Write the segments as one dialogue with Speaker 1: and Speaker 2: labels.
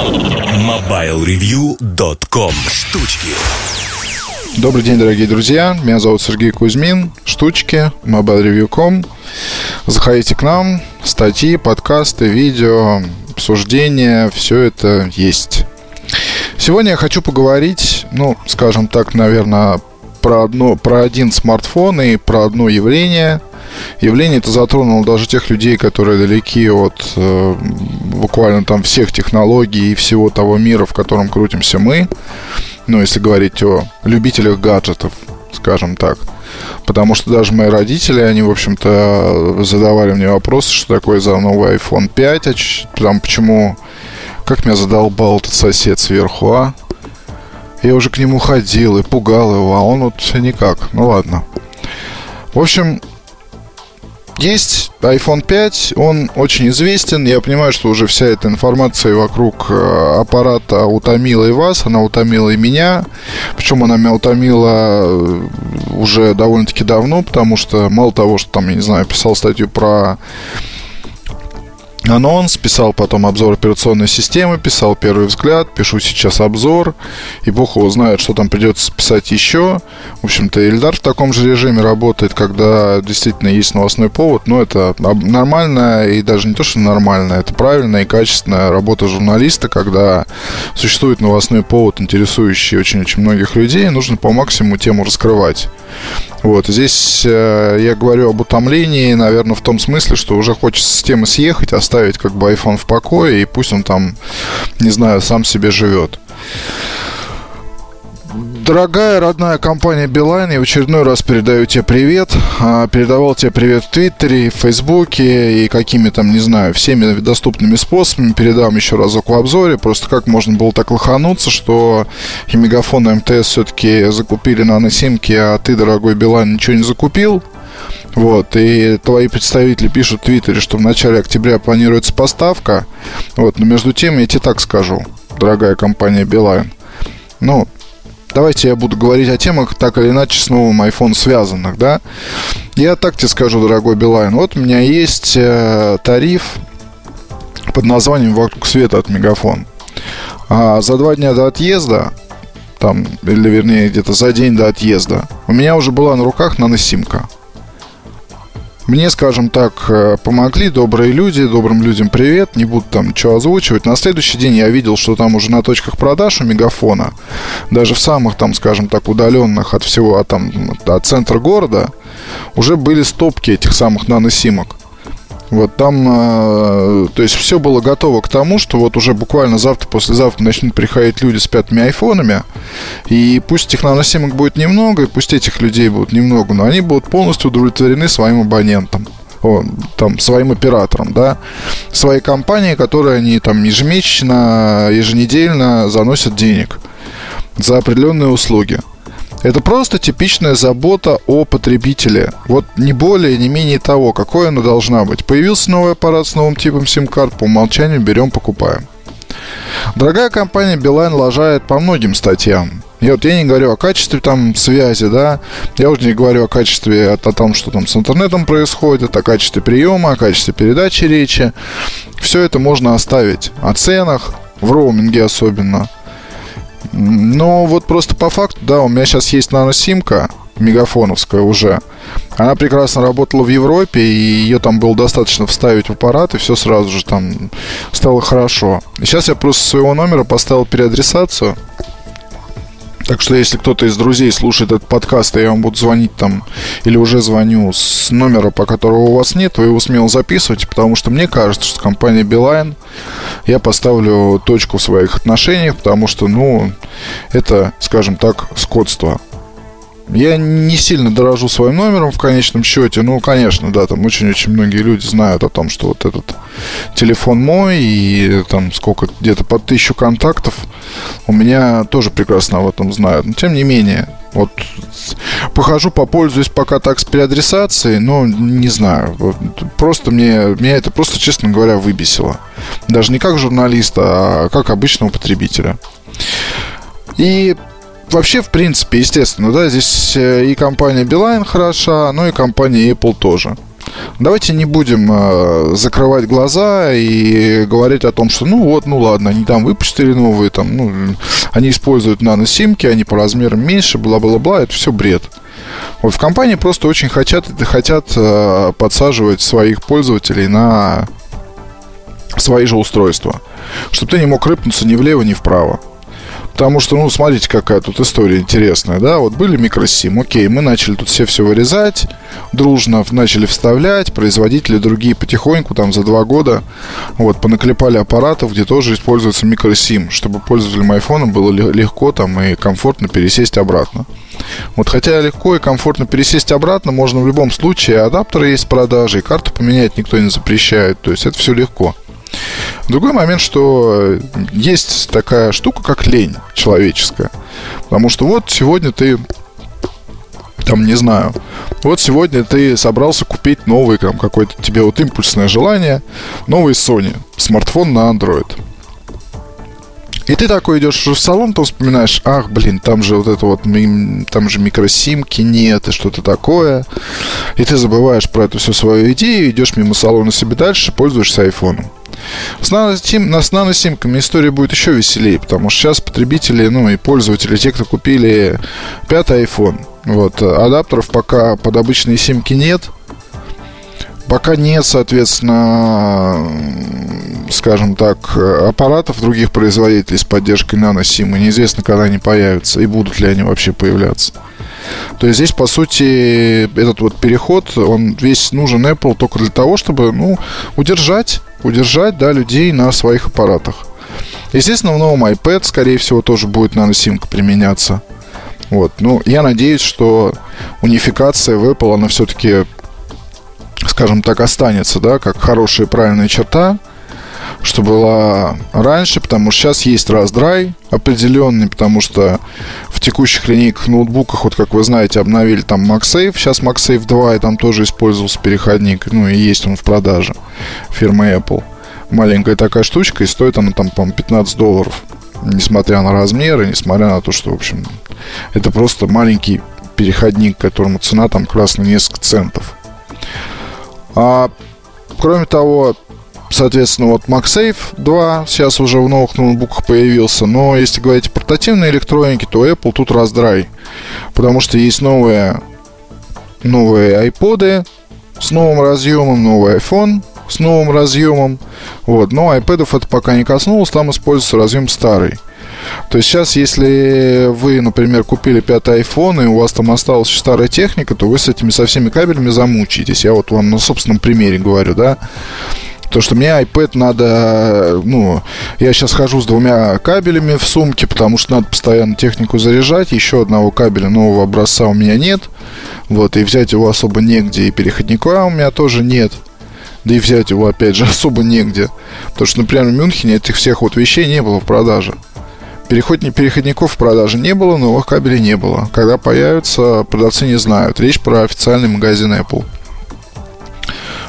Speaker 1: MobileReview.com Штучки
Speaker 2: Добрый день, дорогие друзья. Меня зовут Сергей Кузьмин. Штучки, MobileReview.com. Заходите к нам. Статьи, подкасты, видео, обсуждения. Все это есть. Сегодня я хочу поговорить, ну, скажем так, наверное, про, одно, про один смартфон и про одно явление. Явление это затронуло даже тех людей, которые далеки от э, буквально там всех технологий и всего того мира, в котором крутимся мы. Ну, если говорить о любителях гаджетов, скажем так. Потому что даже мои родители, они, в общем-то, задавали мне вопросы, что такое за новый iPhone 5, а там почему, как меня задолбал этот сосед сверху, а? Я уже к нему ходил и пугал его, а он вот никак. Ну ладно. В общем, есть iPhone 5, он очень известен. Я понимаю, что уже вся эта информация вокруг э, аппарата утомила и вас, она утомила и меня. Причем она меня утомила э, уже довольно-таки давно, потому что мало того, что там, я не знаю, писал статью про анонс, писал потом обзор операционной системы, писал первый взгляд, пишу сейчас обзор, и бог его знает, что там придется писать еще. В общем-то, Ильдар в таком же режиме работает, когда действительно есть новостной повод, но это нормальная и даже не то, что нормальная, это правильная и качественная работа журналиста, когда существует новостной повод, интересующий очень-очень многих людей, нужно по максимуму тему раскрывать. Вот, здесь э, я говорю об утомлении, наверное, в том смысле, что уже хочется с темы съехать, оставить как бы iPhone в покое, и пусть он там, не знаю, сам себе живет. Дорогая родная компания Билайн, я в очередной раз передаю тебе привет. А, передавал тебе привет в Твиттере, в Фейсбуке и какими там, не знаю, всеми доступными способами. Передам еще разок в обзоре. Просто как можно было так лохануться, что и Мегафон и МТС все-таки закупили наносимки, а ты, дорогой Билайн, ничего не закупил. Вот, и твои представители пишут в Твиттере, что в начале октября планируется поставка. Вот, но между тем я тебе так скажу, дорогая компания Билайн. Ну, давайте я буду говорить о темах так или иначе с новым iPhone связанных, да. Я так тебе скажу, дорогой Билайн, вот у меня есть э, тариф под названием «Вокруг света» от Мегафон. А за два дня до отъезда, там, или вернее где-то за день до отъезда, у меня уже была на руках наносимка. Мне, скажем так, э, помогли добрые люди, добрым людям привет, не буду там ничего озвучивать. На следующий день я видел, что там уже на точках продаж у Мегафона, даже в самых там, скажем так, удаленных от всего, от, там, от центра города, уже были стопки этих самых наносимок. Вот там, э, то есть все было готово к тому, что вот уже буквально завтра, послезавтра начнут приходить люди с пятыми айфонами, и пусть этих наносимок будет немного, и пусть этих людей будет немного, но они будут полностью удовлетворены своим абонентам о, там, своим операторам, да, своей компании, которые они там ежемесячно, еженедельно заносят денег за определенные услуги. Это просто типичная забота о потребителе. Вот не более, не менее того, какой она должна быть. Появился новый аппарат с новым типом сим-карт, по умолчанию берем, покупаем. Дорогая компания Билайн лажает по многим статьям. И вот я не говорю о качестве там связи, да, я уже не говорю о качестве, о, о том, что там с интернетом происходит, о качестве приема, о качестве передачи речи. Все это можно оставить. О ценах, в роуминге особенно – но вот просто по факту, да, у меня сейчас есть наносимка, мегафоновская уже. Она прекрасно работала в Европе, и ее там было достаточно вставить в аппарат, и все сразу же там стало хорошо. И сейчас я просто своего номера поставил переадресацию. Так что, если кто-то из друзей слушает этот подкаст, и я вам буду звонить там, или уже звоню с номера, по которому у вас нет, вы его смело записывайте, потому что мне кажется, что компания Beeline я поставлю точку в своих отношениях, потому что, ну, это, скажем так, скотство. Я не сильно дорожу своим номером в конечном счете. Ну, конечно, да, там очень-очень многие люди знают о том, что вот этот телефон мой и там сколько, где-то под тысячу контактов у меня тоже прекрасно об этом знают. Но тем не менее, вот похожу, попользуюсь пока так с переадресацией, но не знаю. Просто мне, меня это просто, честно говоря, выбесило. Даже не как журналиста, а как обычного потребителя. И вообще, в принципе, естественно, да, здесь э, и компания Beeline хороша, но и компания Apple тоже. Давайте не будем э, закрывать глаза и говорить о том, что ну вот, ну ладно, они там выпустили новые, там, ну, они используют наносимки, они по размерам меньше, бла-бла-бла, это все бред. Вот в компании просто очень хотят, хотят э, подсаживать своих пользователей на свои же устройства, чтобы ты не мог рыпнуться ни влево, ни вправо. Потому что, ну, смотрите, какая тут история интересная, да, вот были микросим, окей, мы начали тут все все вырезать, дружно начали вставлять, производители другие потихоньку, там, за два года, вот, понаклепали аппаратов, где тоже используется микросим, чтобы пользователям айфона было легко там и комфортно пересесть обратно. Вот хотя легко и комфортно пересесть обратно можно в любом случае, адаптеры есть в продаже, и карту поменять никто не запрещает, то есть это все легко. Другой момент, что есть такая штука, как лень человеческая. Потому что вот сегодня ты там, не знаю, вот сегодня ты собрался купить новый, там, какое-то тебе вот импульсное желание, новый Sony, смартфон на Android. И ты такой идешь в салон, то вспоминаешь, ах, блин, там же вот это вот, там же микросимки нет и что-то такое. И ты забываешь про эту всю свою идею, идешь мимо салона себе дальше, пользуешься айфоном. С, наносим, с наносимками история будет еще веселее, потому что сейчас потребители, ну и пользователи, те, кто купили пятый iPhone, вот, адаптеров пока под обычные симки нет, пока нет, соответственно, скажем так, аппаратов других производителей с поддержкой наносима. Неизвестно, когда они появятся и будут ли они вообще появляться. То есть здесь, по сути, этот вот переход, он весь нужен Apple только для того, чтобы, ну, удержать, удержать, да, людей на своих аппаратах. Естественно, в новом iPad, скорее всего, тоже будет наносимка применяться. Вот. Ну, я надеюсь, что унификация в Apple, она все-таки, скажем так, останется, да, как хорошая и правильная черта что была раньше, потому что сейчас есть раздрай определенный, потому что в текущих линейках ноутбуках, вот как вы знаете, обновили там MagSafe, сейчас MagSafe 2, и там тоже использовался переходник, ну и есть он в продаже фирмы Apple. Маленькая такая штучка, и стоит она там, по 15 долларов. Несмотря на размеры, несмотря на то, что, в общем, это просто маленький переходник, которому цена там на несколько центов. А, кроме того, Соответственно, вот MagSafe 2 сейчас уже в новых ноутбуках появился. Но если говорить о портативной электронике, то Apple тут раздрай. Потому что есть новые, новые iPod с новым разъемом, новый iPhone с новым разъемом. Вот. Но iPad это пока не коснулось, там используется разъем старый. То есть сейчас, если вы, например, купили пятый iPhone, и у вас там осталась старая техника, то вы с этими со всеми кабелями замучаетесь. Я вот вам на собственном примере говорю, да. То, что мне iPad надо, ну, я сейчас хожу с двумя кабелями в сумке, потому что надо постоянно технику заряжать. Еще одного кабеля нового образца у меня нет. Вот, и взять его особо негде, и переходника у меня тоже нет. Да и взять его, опять же, особо негде. Потому что, например, в Мюнхене этих всех вот вещей не было в продаже. Переходни, переходников в продаже не было, новых кабелей не было. Когда появятся, продавцы не знают. Речь про официальный магазин Apple.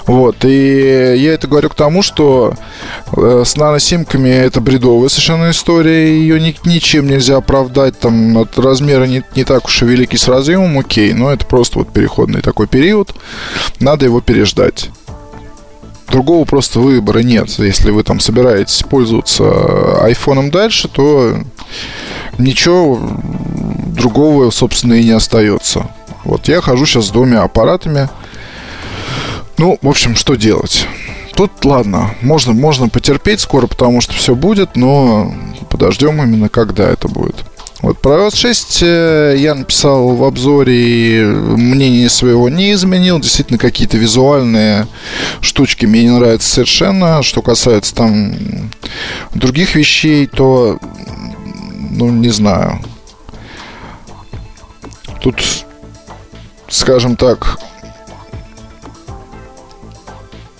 Speaker 2: Вот, и я это говорю к тому, что э, с наносимками это бредовая совершенно история, ее ни, ничем нельзя оправдать, там от размера не, не так уж и великий с разъемом, окей, но это просто вот переходный такой период, надо его переждать. Другого просто выбора нет. Если вы там собираетесь пользоваться айфоном дальше, то ничего другого, собственно, и не остается. Вот я хожу сейчас с двумя аппаратами – ну, в общем, что делать? Тут, ладно, можно, можно потерпеть скоро, потому что все будет, но подождем именно, когда это будет. Вот про iOS 6 э, я написал в обзоре мнение своего не изменил. Действительно, какие-то визуальные штучки мне не нравятся совершенно. Что касается там других вещей, то, ну, не знаю. Тут, скажем так,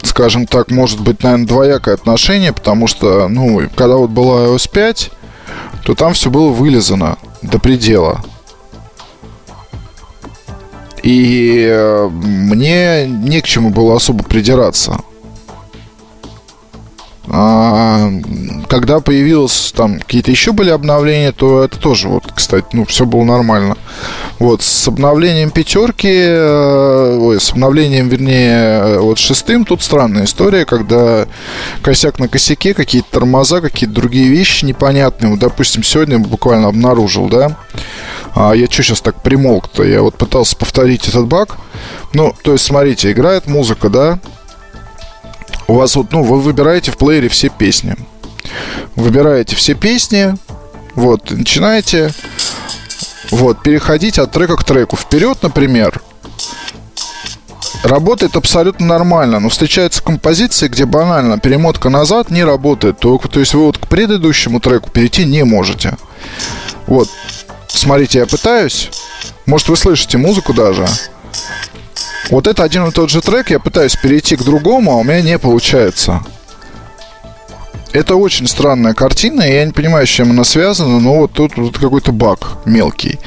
Speaker 2: скажем так, может быть, наверное, двоякое отношение, потому что, ну, когда вот была iOS 5, то там все было вылезано до предела. И э, мне не к чему было особо придираться. А, когда появилось там какие-то еще были обновления, то это тоже вот, кстати, ну, все было нормально. Вот, с обновлением пятерки, э, ой, с обновлением, вернее, вот шестым, тут странная история, когда косяк на косяке, какие-то тормоза, какие-то другие вещи непонятные. Вот, допустим, сегодня буквально обнаружил, да, а я что сейчас так примолк-то? Я вот пытался повторить этот баг. Ну, то есть, смотрите, играет музыка, да, у вас вот, ну, вы выбираете в плеере все песни. Выбираете все песни, вот, начинаете вот, переходить от трека к треку. Вперед, например, работает абсолютно нормально, но встречаются композиции, где банально перемотка назад не работает. То, то есть вы вот к предыдущему треку перейти не можете. Вот, смотрите, я пытаюсь. Может, вы слышите музыку даже. Вот это один и тот же трек, я пытаюсь перейти к другому, а у меня не получается. Это очень странная картина, и я не понимаю, с чем она связана, но вот тут вот какой-то баг мелкий.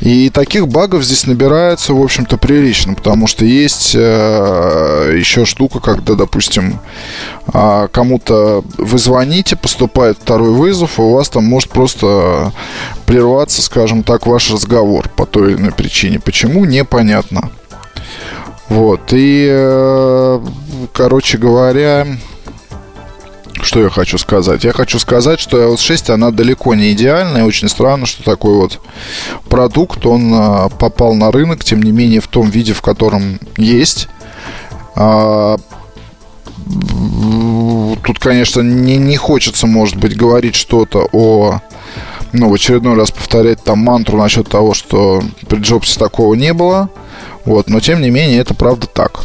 Speaker 2: И таких багов здесь набирается, в общем-то, прилично, потому что есть э, еще штука, когда, допустим, э, кому-то вы звоните, поступает второй вызов, и у вас там может просто прерваться, скажем так, ваш разговор по той или иной причине. Почему, непонятно. Вот, и, э, короче говоря, что я хочу сказать? Я хочу сказать, что iOS 6, она далеко не идеальная. Очень странно, что такой вот продукт, он э, попал на рынок, тем не менее, в том виде, в котором есть. А, тут, конечно, не, не хочется, может быть, говорить что-то о ну, в очередной раз повторять там мантру насчет того, что при Джобсе такого не было. Вот, но тем не менее, это правда так.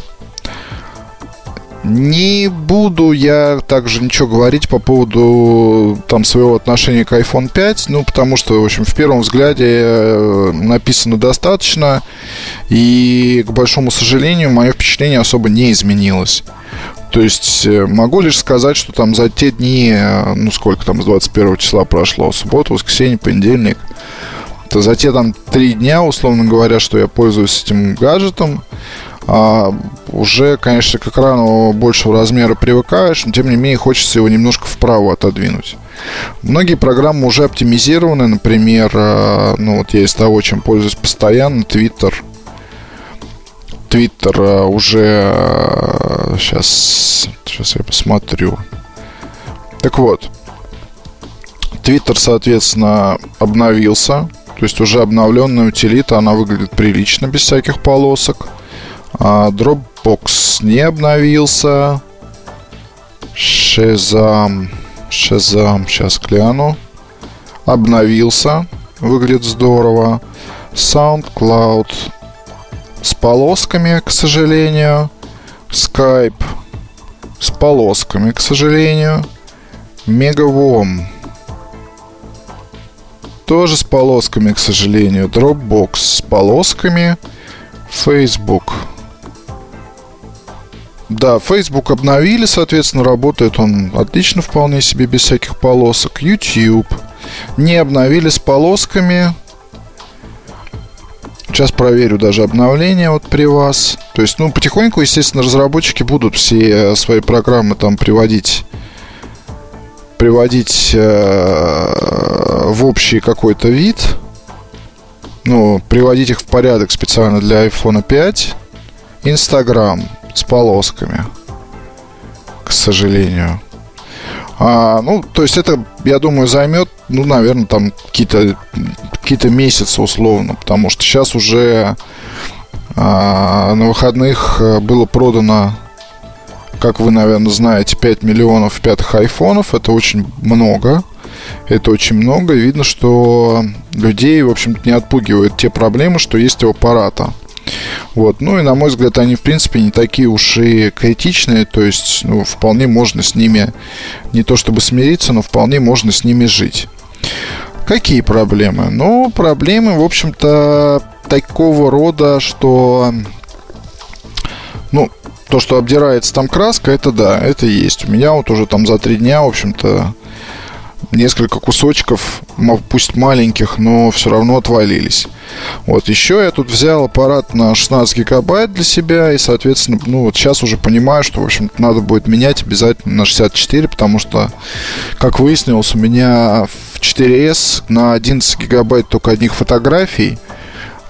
Speaker 2: Не буду я также ничего говорить по поводу там своего отношения к iPhone 5, ну, потому что, в общем, в первом взгляде э, написано достаточно, и, к большому сожалению, мое впечатление особо не изменилось. То есть э, могу лишь сказать, что там за те дни, э, ну сколько там с 21 числа прошло, суббота, воскресенье, понедельник, то за те там три дня, условно говоря, что я пользуюсь этим гаджетом, а, уже, конечно, к экрану большего размера привыкаешь, но тем не менее хочется его немножко вправо отодвинуть. Многие программы уже оптимизированы, например, а, ну вот я из того, чем пользуюсь постоянно, Twitter. Twitter а, уже сейчас, сейчас я посмотрю. Так вот, Twitter, соответственно, обновился. То есть уже обновленная утилита, она выглядит прилично, без всяких полосок. А Dropbox не обновился. Shazam. Shazam, сейчас гляну. Обновился. Выглядит здорово. SoundCloud с полосками, к сожалению. Skype с полосками, к сожалению. Megavom тоже с полосками, к сожалению. Dropbox с полосками. Facebook. Да, Facebook обновили, соответственно, работает он отлично, вполне себе, без всяких полосок. YouTube. Не обновили с полосками. Сейчас проверю даже обновление вот при вас. То есть, ну, потихоньку, естественно, разработчики будут все свои программы там приводить приводить э, в общий какой-то вид, ну, приводить их в порядок специально для iPhone 5, Instagram с полосками, к сожалению. А, ну, то есть это, я думаю, займет, ну, наверное, там какие-то какие месяцы условно, потому что сейчас уже а, на выходных э, было продано как вы, наверное, знаете, 5 миллионов пятых айфонов. Это очень много. Это очень много. И видно, что людей, в общем-то, не отпугивают те проблемы, что есть у аппарата. Вот. Ну и, на мой взгляд, они, в принципе, не такие уж и критичные. То есть, ну, вполне можно с ними не то чтобы смириться, но вполне можно с ними жить. Какие проблемы? Ну, проблемы, в общем-то, такого рода, что ну, то, что обдирается там краска, это да, это есть. У меня вот уже там за три дня, в общем-то, несколько кусочков, пусть маленьких, но все равно отвалились. Вот еще я тут взял аппарат на 16 гигабайт для себя, и, соответственно, ну вот сейчас уже понимаю, что, в общем надо будет менять обязательно на 64, потому что, как выяснилось, у меня в 4S на 11 гигабайт только одних фотографий,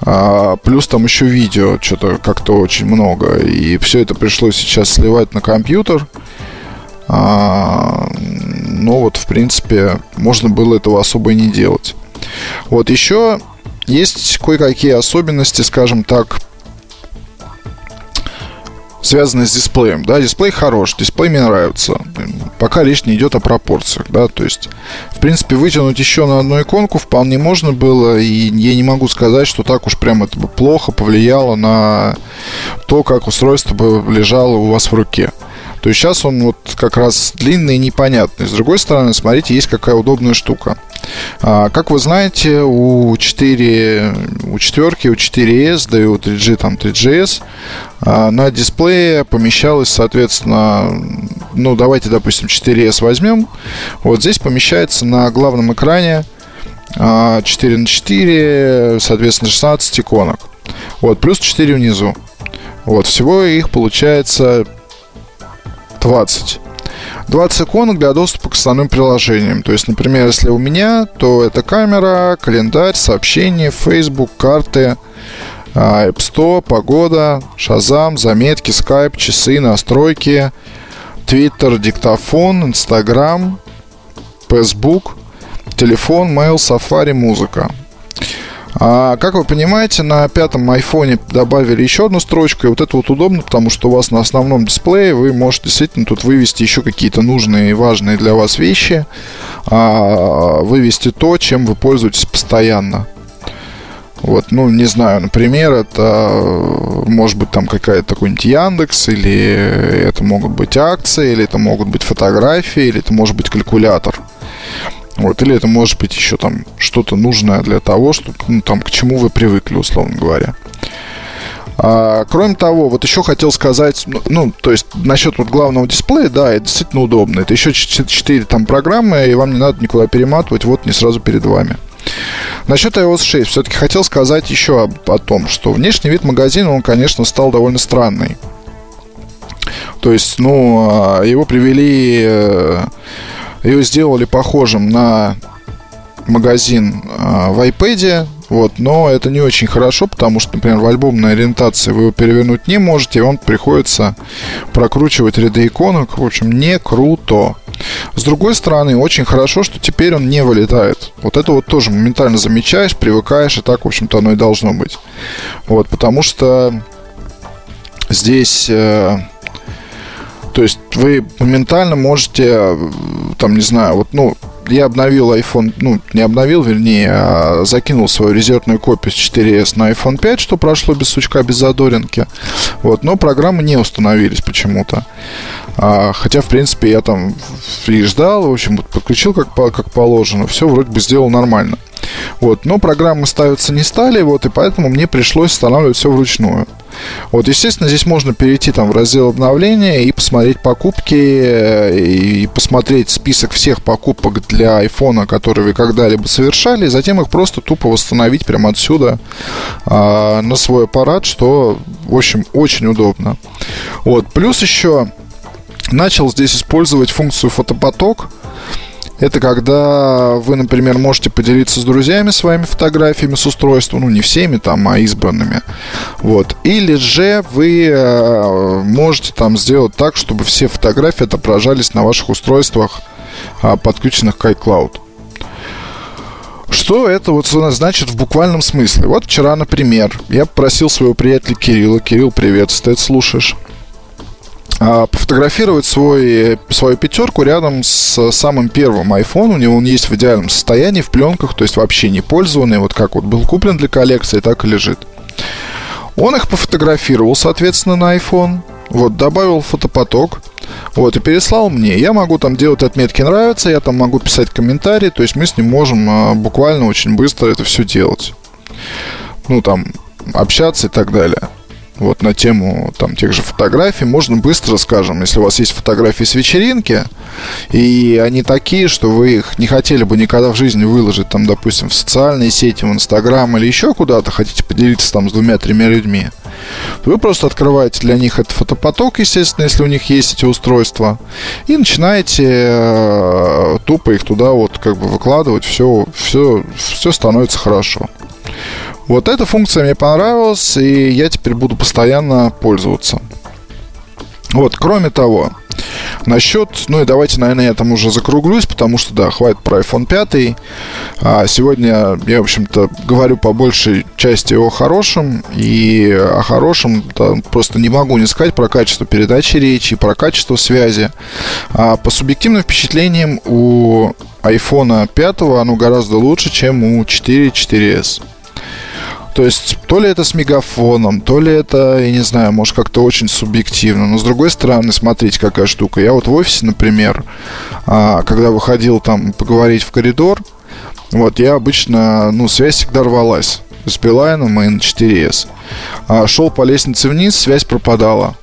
Speaker 2: а, плюс там еще видео, что-то как-то очень много. И все это пришлось сейчас сливать на компьютер. А, ну вот, в принципе, можно было этого особо и не делать. Вот еще есть кое-какие особенности, скажем так, связанные с дисплеем. Да, дисплей хорош, дисплей мне нравится. Пока речь не идет о пропорциях, да, то есть, в принципе, вытянуть еще на одну иконку вполне можно было, и я не могу сказать, что так уж прям это бы плохо повлияло на то, как устройство бы лежало у вас в руке. То есть сейчас он вот как раз длинный и непонятный. С другой стороны, смотрите, есть какая удобная штука. А, как вы знаете, у 4, у 4, у 4S, да и у 3G, там 3GS, а, на дисплее помещалось, соответственно, ну, давайте, допустим, 4S возьмем. Вот здесь помещается на главном экране 4 а, на 4, соответственно, 16 иконок. Вот, плюс 4 внизу. Вот, всего их получается 20. 20 иконок для доступа к основным приложениям. То есть, например, если у меня, то это камера, календарь, сообщения, Facebook, карты, а, App Store, погода, Shazam, заметки, Skype, часы, настройки, Twitter, диктофон, Instagram, Facebook, телефон, mail, Safari, музыка. А, как вы понимаете, на пятом айфоне добавили еще одну строчку, и вот это вот удобно, потому что у вас на основном дисплее вы можете действительно тут вывести еще какие-то нужные и важные для вас вещи, а, вывести то, чем вы пользуетесь постоянно. Вот, ну, не знаю, например, это может быть там какая-то какой-нибудь Яндекс, или это могут быть акции, или это могут быть фотографии, или это может быть калькулятор. Вот, или это может быть еще там что-то нужное для того, что, ну, там, к чему вы привыкли, условно говоря. А, кроме того, вот еще хотел сказать, ну, ну, то есть насчет вот главного дисплея, да, это действительно удобно. Это еще 4 там программы, и вам не надо никуда перематывать, вот не сразу перед вами. Насчет iOS 6 все-таки хотел сказать еще об, о том, что внешний вид магазина, он, конечно, стал довольно странный. То есть, ну, а, его привели э, ее сделали похожим на магазин э, в iPad, вот, но это не очень хорошо, потому что, например, в альбомной ориентации вы его перевернуть не можете, и вам приходится прокручивать ряды иконок. В общем, не круто. С другой стороны, очень хорошо, что теперь он не вылетает. Вот это вот тоже моментально замечаешь, привыкаешь, и так, в общем-то, оно и должно быть. Вот, потому что здесь... Э, то есть вы моментально можете, там, не знаю, вот, ну, я обновил iPhone, ну, не обновил, вернее, а закинул свою резервную копию с 4S на iPhone 5, что прошло без сучка, без задоринки. Вот, но программы не установились почему-то. А, хотя, в принципе, я там и ждал, в общем, подключил как, как положено, все вроде бы сделал нормально. Вот, но программы ставиться не стали, вот, и поэтому мне пришлось устанавливать все вручную. Вот, естественно, здесь можно перейти там в раздел обновления и посмотреть покупки, э, и посмотреть список всех покупок для iPhone, которые вы когда-либо совершали, и затем их просто тупо восстановить прямо отсюда э, на свой аппарат, что, в общем, очень удобно. Вот, плюс еще начал здесь использовать функцию фотопоток, это когда вы, например, можете поделиться с друзьями своими фотографиями с устройства, ну не всеми там, а избранными. Вот. Или же вы э, можете там сделать так, чтобы все фотографии отображались на ваших устройствах, э, подключенных к iCloud. Что это вот значит в буквальном смысле? Вот вчера, например, я попросил своего приятеля Кирилла. Кирилл, привет, ты это слушаешь. А, пофотографировать свой, свою пятерку рядом с самым первым iPhone. У него он есть в идеальном состоянии, в пленках, то есть вообще не пользованный, вот как вот был куплен для коллекции, так и лежит. Он их пофотографировал, соответственно, на iPhone, вот, добавил фотопоток, вот, и переслал мне. Я могу там делать отметки нравится, я там могу писать комментарии, то есть мы с ним можем а, буквально очень быстро это все делать. Ну, там, общаться и так далее. Вот на тему там тех же фотографий, можно быстро, скажем, если у вас есть фотографии с вечеринки, и они такие, что вы их не хотели бы никогда в жизни выложить, там, допустим, в социальные сети, в Инстаграм или еще куда-то, хотите поделиться там с двумя-тремя людьми, вы просто открываете для них этот фотопоток, естественно, если у них есть эти устройства, и начинаете э, тупо их туда вот как бы выкладывать, все, все, все становится хорошо. Вот эта функция мне понравилась, и я теперь буду постоянно пользоваться. Вот, кроме того, насчет, ну и давайте, наверное, я там уже закруглюсь, потому что, да, хватит про iPhone 5. А сегодня я, в общем-то, говорю по большей части о хорошем, и о хорошем да, просто не могу не сказать про качество передачи речи, про качество связи. А по субъективным впечатлениям у iPhone 5 оно гораздо лучше, чем у 4 4S. То есть, то ли это с мегафоном, то ли это, я не знаю, может как-то очень субъективно. Но с другой стороны, смотрите, какая штука. Я вот в офисе, например, а, когда выходил там поговорить в коридор, вот, я обычно, ну, связь всегда рвалась с Билайном и на 4S. А, шел по лестнице вниз, связь пропадала.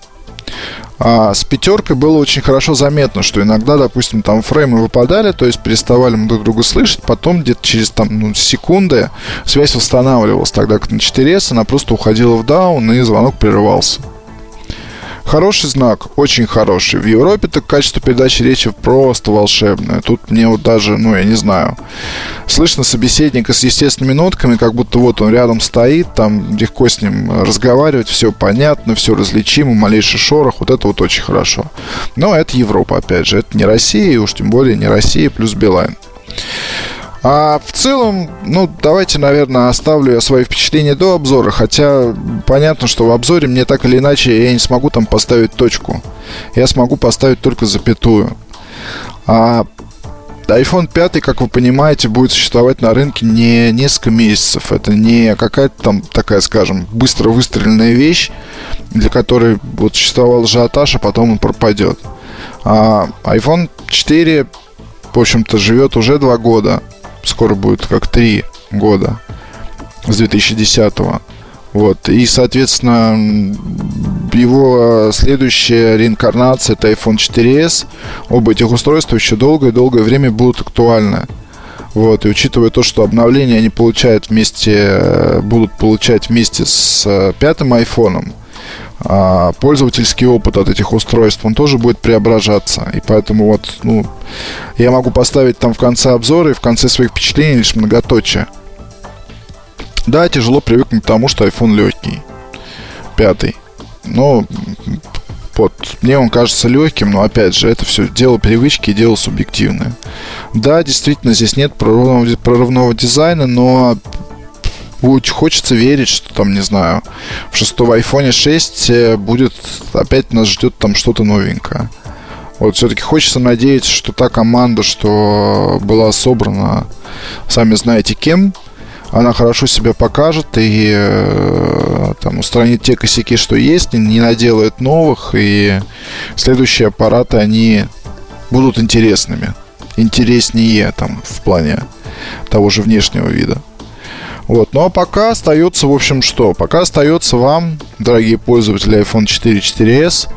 Speaker 2: А с пятеркой было очень хорошо заметно, что иногда, допустим, там фреймы выпадали, то есть переставали мы друг друга слышать, потом где-то через там ну, секунды связь восстанавливалась, тогда как на 4S она просто уходила в даун и звонок прерывался. Хороший знак, очень хороший. В Европе так качество передачи речи просто волшебное. Тут мне вот даже, ну, я не знаю, слышно собеседника с естественными нотками, как будто вот он рядом стоит, там легко с ним разговаривать, все понятно, все различимо, малейший шорох, вот это вот очень хорошо. Но это Европа, опять же, это не Россия, и уж тем более не Россия плюс Билайн. А в целом, ну, давайте, наверное, оставлю я свои впечатления до обзора, хотя понятно, что в обзоре мне так или иначе я не смогу там поставить точку. Я смогу поставить только запятую. А iPhone 5, как вы понимаете, будет существовать на рынке не несколько месяцев. Это не какая-то там такая, скажем, быстро выстреленная вещь, для которой вот существовал ажиотаж, а потом он пропадет. А iPhone 4, в общем-то, живет уже два года скоро будет как три года с 2010 -го. Вот. И, соответственно, его следующая реинкарнация это iPhone 4s. Оба этих устройства еще долгое-долгое время будут актуальны. Вот, и учитывая то, что обновления они получают вместе, будут получать вместе с э, пятым айфоном, а пользовательский опыт от этих устройств, он тоже будет преображаться. И поэтому вот, ну, я могу поставить там в конце обзора и в конце своих впечатлений лишь многоточие. Да, тяжело привыкнуть к тому, что iPhone легкий. Пятый. Но вот, мне он кажется легким, но опять же, это все дело привычки и дело субъективное. Да, действительно, здесь нет прорывного, прорывного дизайна, но хочется верить, что там, не знаю, в шестом iPhone 6 э, будет, опять нас ждет там что-то новенькое. Вот все-таки хочется надеяться, что та команда, что была собрана, сами знаете кем, она хорошо себя покажет и э, там устранит те косяки, что есть, не наделает новых, и следующие аппараты, они будут интересными. Интереснее там в плане того же внешнего вида. Вот. Ну а пока остается, в общем, что? Пока остается вам, дорогие пользователи iPhone 4 4S,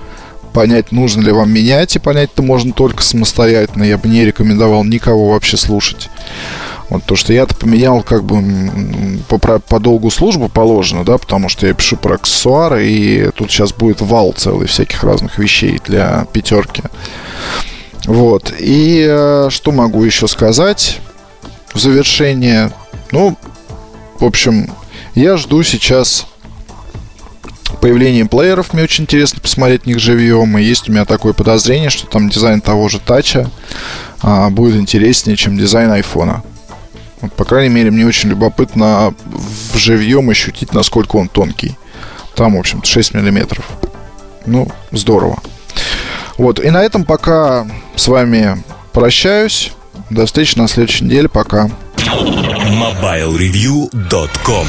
Speaker 2: понять, нужно ли вам менять, и понять это можно только самостоятельно. Я бы не рекомендовал никого вообще слушать. Вот то, что я-то поменял как бы по, по долгу службы положено, да, потому что я пишу про аксессуары, и тут сейчас будет вал целый всяких разных вещей для пятерки. Вот. И э, что могу еще сказать в завершение? Ну, в общем, я жду сейчас появления плееров. Мне очень интересно посмотреть на них живьем. И есть у меня такое подозрение, что там дизайн того же тача а, будет интереснее, чем дизайн айфона. Вот, по крайней мере, мне очень любопытно в живьем ощутить, насколько он тонкий. Там, в общем 6 миллиметров. Ну, здорово. Вот, и на этом пока с вами прощаюсь. До встречи на следующей неделе. Пока.
Speaker 1: MobileReview.com